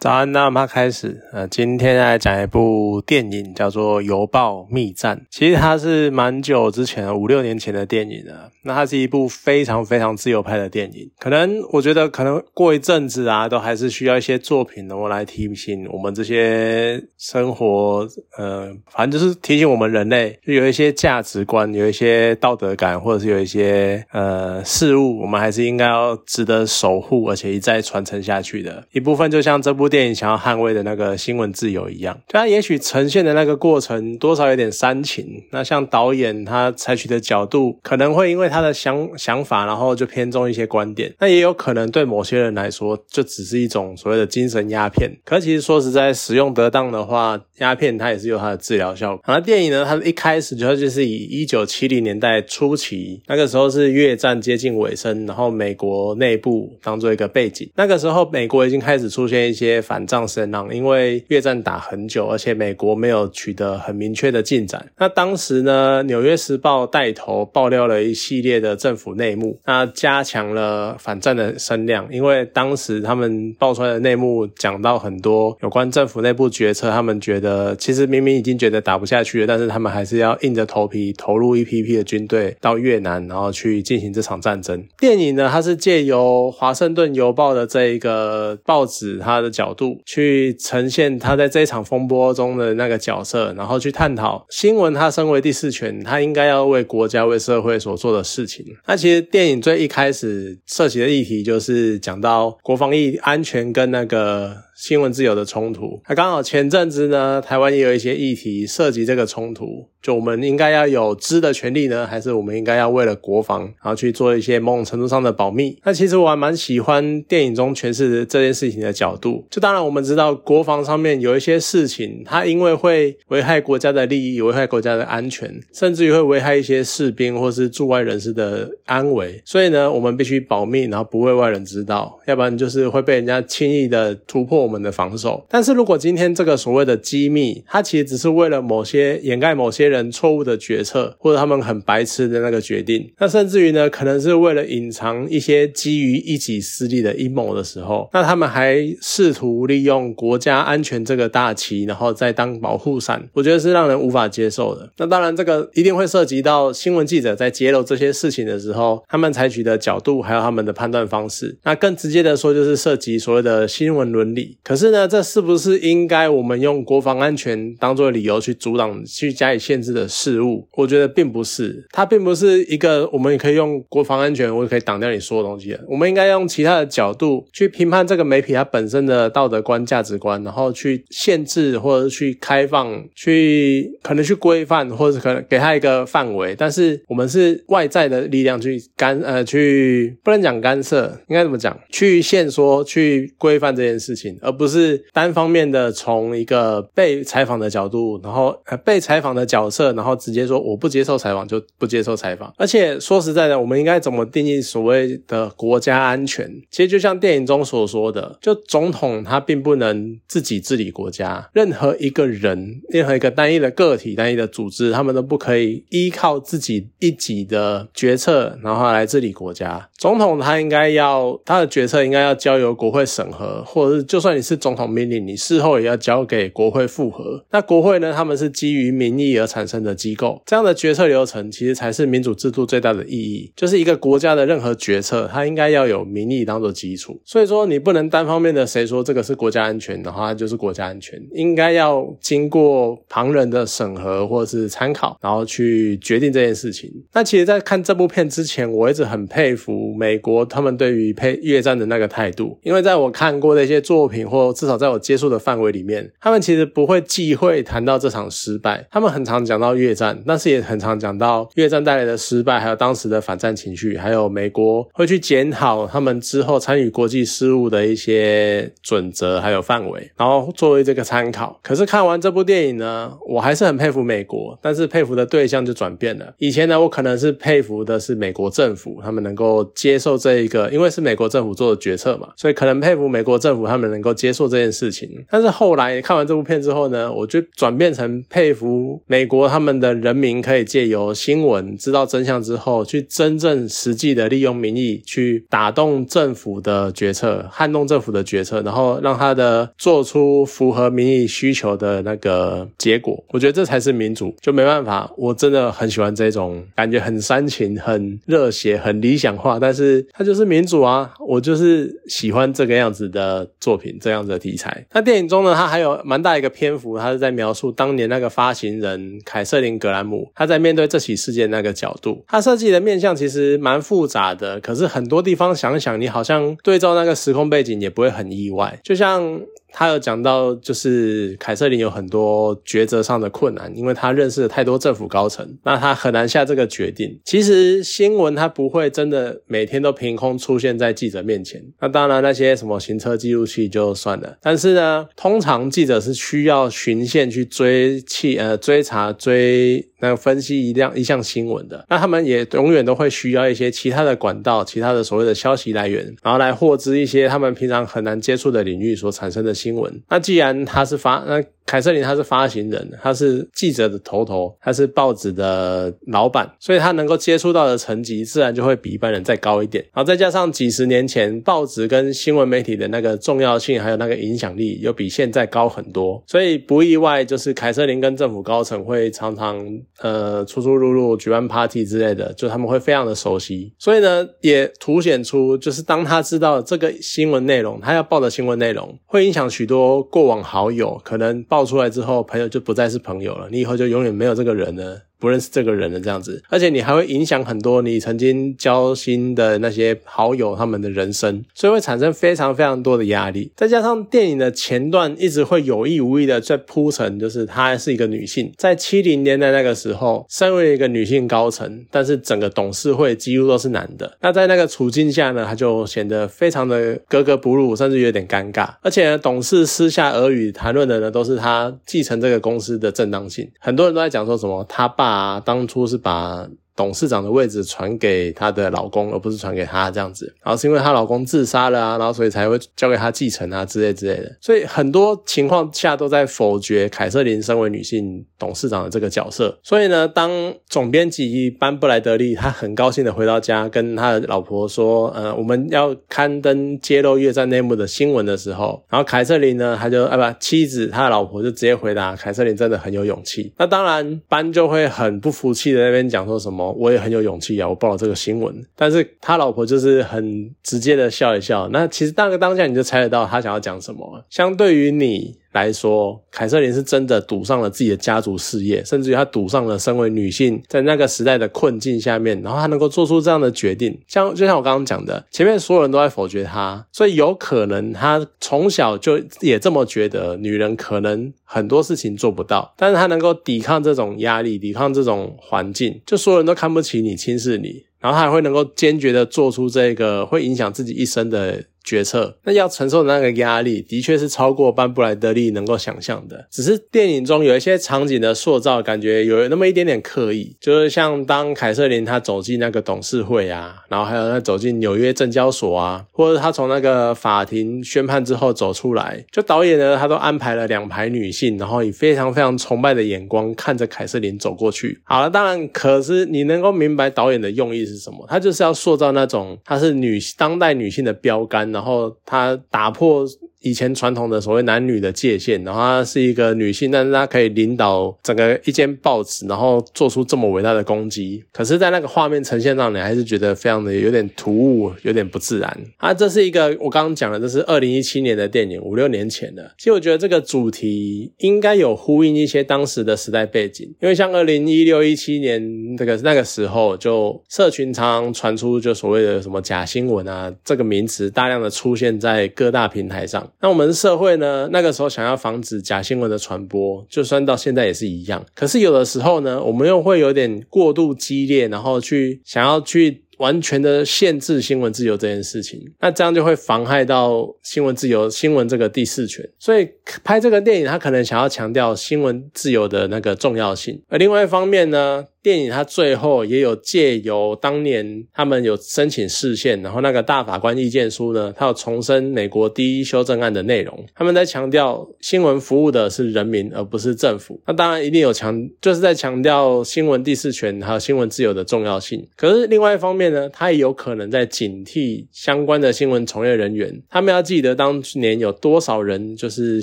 早安，那我们开始。呃，今天来讲一部电影，叫做《邮报密战》。其实它是蛮久之前的，五六年前的电影了。那它是一部非常非常自由派的电影。可能我觉得，可能过一阵子啊，都还是需要一些作品能够来提醒我们这些生活，呃，反正就是提醒我们人类，就有一些价值观，有一些道德感，或者是有一些呃事物，我们还是应该要值得守护，而且一再传承下去的一部分。就像这部。电影想要捍卫的那个新闻自由一样，就它也许呈现的那个过程多少有点煽情。那像导演他采取的角度，可能会因为他的想想法，然后就偏重一些观点。那也有可能对某些人来说，就只是一种所谓的精神鸦片。可其实说实在，使用得当的话，鸦片它也是有它的治疗效果。那电影呢，它一开始就就是以一九七零年代初期，那个时候是越战接近尾声，然后美国内部当做一个背景。那个时候，美国已经开始出现一些。反战声浪，因为越战打很久，而且美国没有取得很明确的进展。那当时呢，《纽约时报》带头爆料了一系列的政府内幕，那加强了反战的声量。因为当时他们爆出来的内幕讲到很多有关政府内部决策，他们觉得其实明明已经觉得打不下去了，但是他们还是要硬着头皮投入一批批的军队到越南，然后去进行这场战争。电影呢，它是借由《华盛顿邮报》的这一个报纸，它的角。角度去呈现他在这场风波中的那个角色，然后去探讨新闻。他身为第四权，他应该要为国家、为社会所做的事情。那其实电影最一开始涉及的议题就是讲到国防意安全跟那个。新闻自由的冲突，那刚好前阵子呢，台湾也有一些议题涉及这个冲突，就我们应该要有知的权利呢，还是我们应该要为了国防，然后去做一些某种程度上的保密？那其实我还蛮喜欢电影中诠释这件事情的角度。就当然我们知道国防上面有一些事情，它因为会危害国家的利益，危害国家的安全，甚至于会危害一些士兵或是驻外人士的安危，所以呢，我们必须保密，然后不为外人知道，要不然就是会被人家轻易的突破。我们的防守，但是如果今天这个所谓的机密，它其实只是为了某些掩盖某些人错误的决策，或者他们很白痴的那个决定，那甚至于呢，可能是为了隐藏一些基于一己私利的阴谋的时候，那他们还试图利用国家安全这个大旗，然后再当保护伞，我觉得是让人无法接受的。那当然，这个一定会涉及到新闻记者在揭露这些事情的时候，他们采取的角度，还有他们的判断方式。那更直接的说，就是涉及所谓的新闻伦理。可是呢，这是不是应该我们用国防安全当做理由去阻挡、去加以限制的事物？我觉得并不是，它并不是一个我们也可以用国防安全，我也可以挡掉你说的东西的。我们应该用其他的角度去评判这个媒体它本身的道德观、价值观，然后去限制或者去开放、去可能去规范，或者可能给他一个范围。但是我们是外在的力量去干呃去不能讲干涉，应该怎么讲？去限说、去规范这件事情。而不是单方面的从一个被采访的角度，然后呃被采访的角色，然后直接说我不接受采访就不接受采访。而且说实在的，我们应该怎么定义所谓的国家安全？其实就像电影中所说的，就总统他并不能自己治理国家，任何一个人，任何一个单一的个体、单一的组织，他们都不可以依靠自己一己的决策，然后来治理国家。总统他应该要他的决策应该要交由国会审核，或者是就算。是总统命令，你事后也要交给国会复核。那国会呢？他们是基于民意而产生的机构，这样的决策流程其实才是民主制度最大的意义。就是一个国家的任何决策，它应该要有民意当做基础。所以说，你不能单方面的谁说这个是国家安全的话，就是国家安全，应该要经过旁人的审核或是参考，然后去决定这件事情。那其实，在看这部片之前，我一直很佩服美国他们对于配越战的那个态度，因为在我看过的一些作品。或至少在我接触的范围里面，他们其实不会忌讳谈到这场失败。他们很常讲到越战，但是也很常讲到越战带来的失败，还有当时的反战情绪，还有美国会去检讨他们之后参与国际事务的一些准则还有范围，然后作为这个参考。可是看完这部电影呢，我还是很佩服美国，但是佩服的对象就转变了。以前呢，我可能是佩服的是美国政府，他们能够接受这一个，因为是美国政府做的决策嘛，所以可能佩服美国政府他们能够。接受这件事情，但是后来看完这部片之后呢，我就转变成佩服美国他们的人民可以借由新闻知道真相之后，去真正实际的利用民意去打动政府的决策，撼动政府的决策，然后让他的做出符合民意需求的那个结果。我觉得这才是民主，就没办法。我真的很喜欢这种感觉，很煽情、很热血、很理想化，但是它就是民主啊！我就是喜欢这个样子的作品，这样子的题材。那电影中呢，它还有蛮大一个篇幅，它是在描述当年那个发行人凯瑟琳·格兰姆，他在面对这起事件那个角度，他设计的面相其实蛮复杂的。可是很多地方想想，你好像对照那个时空背景也不会很意外，就像。他有讲到，就是凯瑟琳有很多抉择上的困难，因为他认识了太多政府高层，那他很难下这个决定。其实新闻它不会真的每天都凭空出现在记者面前，那当然那些什么行车记录器就算了。但是呢，通常记者是需要循线去追气呃追查追那分析一辆一项新闻的，那他们也永远都会需要一些其他的管道、其他的所谓的消息来源，然后来获知一些他们平常很难接触的领域所产生的。新闻，那既然他是发那。凯瑟琳他是发行人，他是记者的头头，他是报纸的老板，所以他能够接触到的层级自然就会比一般人再高一点。然后再加上几十年前报纸跟新闻媒体的那个重要性，还有那个影响力，又比现在高很多，所以不意外，就是凯瑟琳跟政府高层会常常呃出出入入，举办 party 之类的，就他们会非常的熟悉。所以呢，也凸显出就是当他知道这个新闻内容，他要报的新闻内容会影响许多过往好友，可能报。爆出来之后，朋友就不再是朋友了，你以后就永远没有这个人了。不认识这个人的这样子，而且你还会影响很多你曾经交心的那些好友他们的人生，所以会产生非常非常多的压力。再加上电影的前段一直会有意无意的在铺陈，就是她是一个女性，在七零年代那个时候，身为一个女性高层，但是整个董事会几乎都是男的。那在那个处境下呢，她就显得非常的格格不入，甚至有点尴尬。而且呢，董事私下耳语谈论的呢，都是她继承这个公司的正当性。很多人都在讲说什么，她爸。啊，当初是把。董事长的位置传给她的老公，而不是传给她这样子。然后是因为她老公自杀了啊，然后所以才会交给她继承啊之类之类的。所以很多情况下都在否决凯瑟琳身为女性董事长的这个角色。所以呢，当总编辑班布莱德利他很高兴的回到家，跟他的老婆说：“呃，我们要刊登揭露越战内幕的新闻的时候，然后凯瑟琳呢，他就啊不，妻子他的老婆就直接回答：凯瑟琳真的很有勇气。那当然班就会很不服气的那边讲说什么。”我也很有勇气啊！我报了这个新闻，但是他老婆就是很直接的笑一笑。那其实那个当下你就猜得到他想要讲什么。相对于你。来说，凯瑟琳是真的赌上了自己的家族事业，甚至于她赌上了身为女性在那个时代的困境下面，然后她能够做出这样的决定。像就像我刚刚讲的，前面所有人都在否决她，所以有可能她从小就也这么觉得，女人可能很多事情做不到，但是她能够抵抗这种压力，抵抗这种环境，就所有人都看不起你、轻视你，然后她还会能够坚决的做出这个会影响自己一生的。决策那要承受的那个压力，的确是超过班布莱德利能够想象的。只是电影中有一些场景的塑造，感觉有那么一点点刻意。就是像当凯瑟琳她走进那个董事会啊，然后还有她走进纽约证交所啊，或者她从那个法庭宣判之后走出来，就导演呢，他都安排了两排女性，然后以非常非常崇拜的眼光看着凯瑟琳走过去。好了，当然，可是你能够明白导演的用意是什么？他就是要塑造那种她是女当代女性的标杆。然后他打破。以前传统的所谓男女的界限，然后她是一个女性，但是她可以领导整个一间报纸，然后做出这么伟大的攻击。可是，在那个画面呈现上，你还是觉得非常的有点突兀，有点不自然。啊，这是一个我刚刚讲的，这是二零一七年的电影，五六年前的。其实我觉得这个主题应该有呼应一些当时的时代背景，因为像二零一六一七年这个那个时候，就社群常常传出就所谓的什么假新闻啊这个名词，大量的出现在各大平台上。那我们社会呢？那个时候想要防止假新闻的传播，就算到现在也是一样。可是有的时候呢，我们又会有点过度激烈，然后去想要去。完全的限制新闻自由这件事情，那这样就会妨害到新闻自由、新闻这个第四权。所以拍这个电影，他可能想要强调新闻自由的那个重要性。而另外一方面呢，电影它最后也有借由当年他们有申请释宪，然后那个大法官意见书呢，他有重申美国第一修正案的内容。他们在强调新闻服务的是人民，而不是政府。那当然一定有强，就是在强调新闻第四权还有新闻自由的重要性。可是另外一方面呢，他也有可能在警惕相关的新闻从业人员，他们要记得当年有多少人就是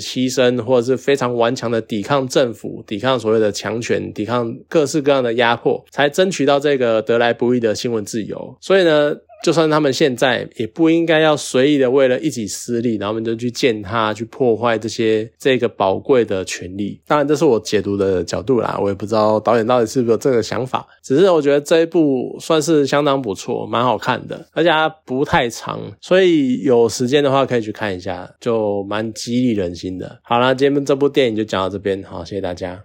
牺牲或者是非常顽强的抵抗政府、抵抗所谓的强权、抵抗各式各样的压迫，才争取到这个得来不易的新闻自由。所以呢。就算他们现在也不应该要随意的为了一己私利，然后我们就去践踏、去破坏这些这个宝贵的权利。当然，这是我解读的角度啦，我也不知道导演到底是不是有这个想法。只是我觉得这一部算是相当不错，蛮好看的，而且它不太长，所以有时间的话可以去看一下，就蛮激励人心的。好了，今天这部电影就讲到这边，好，谢谢大家。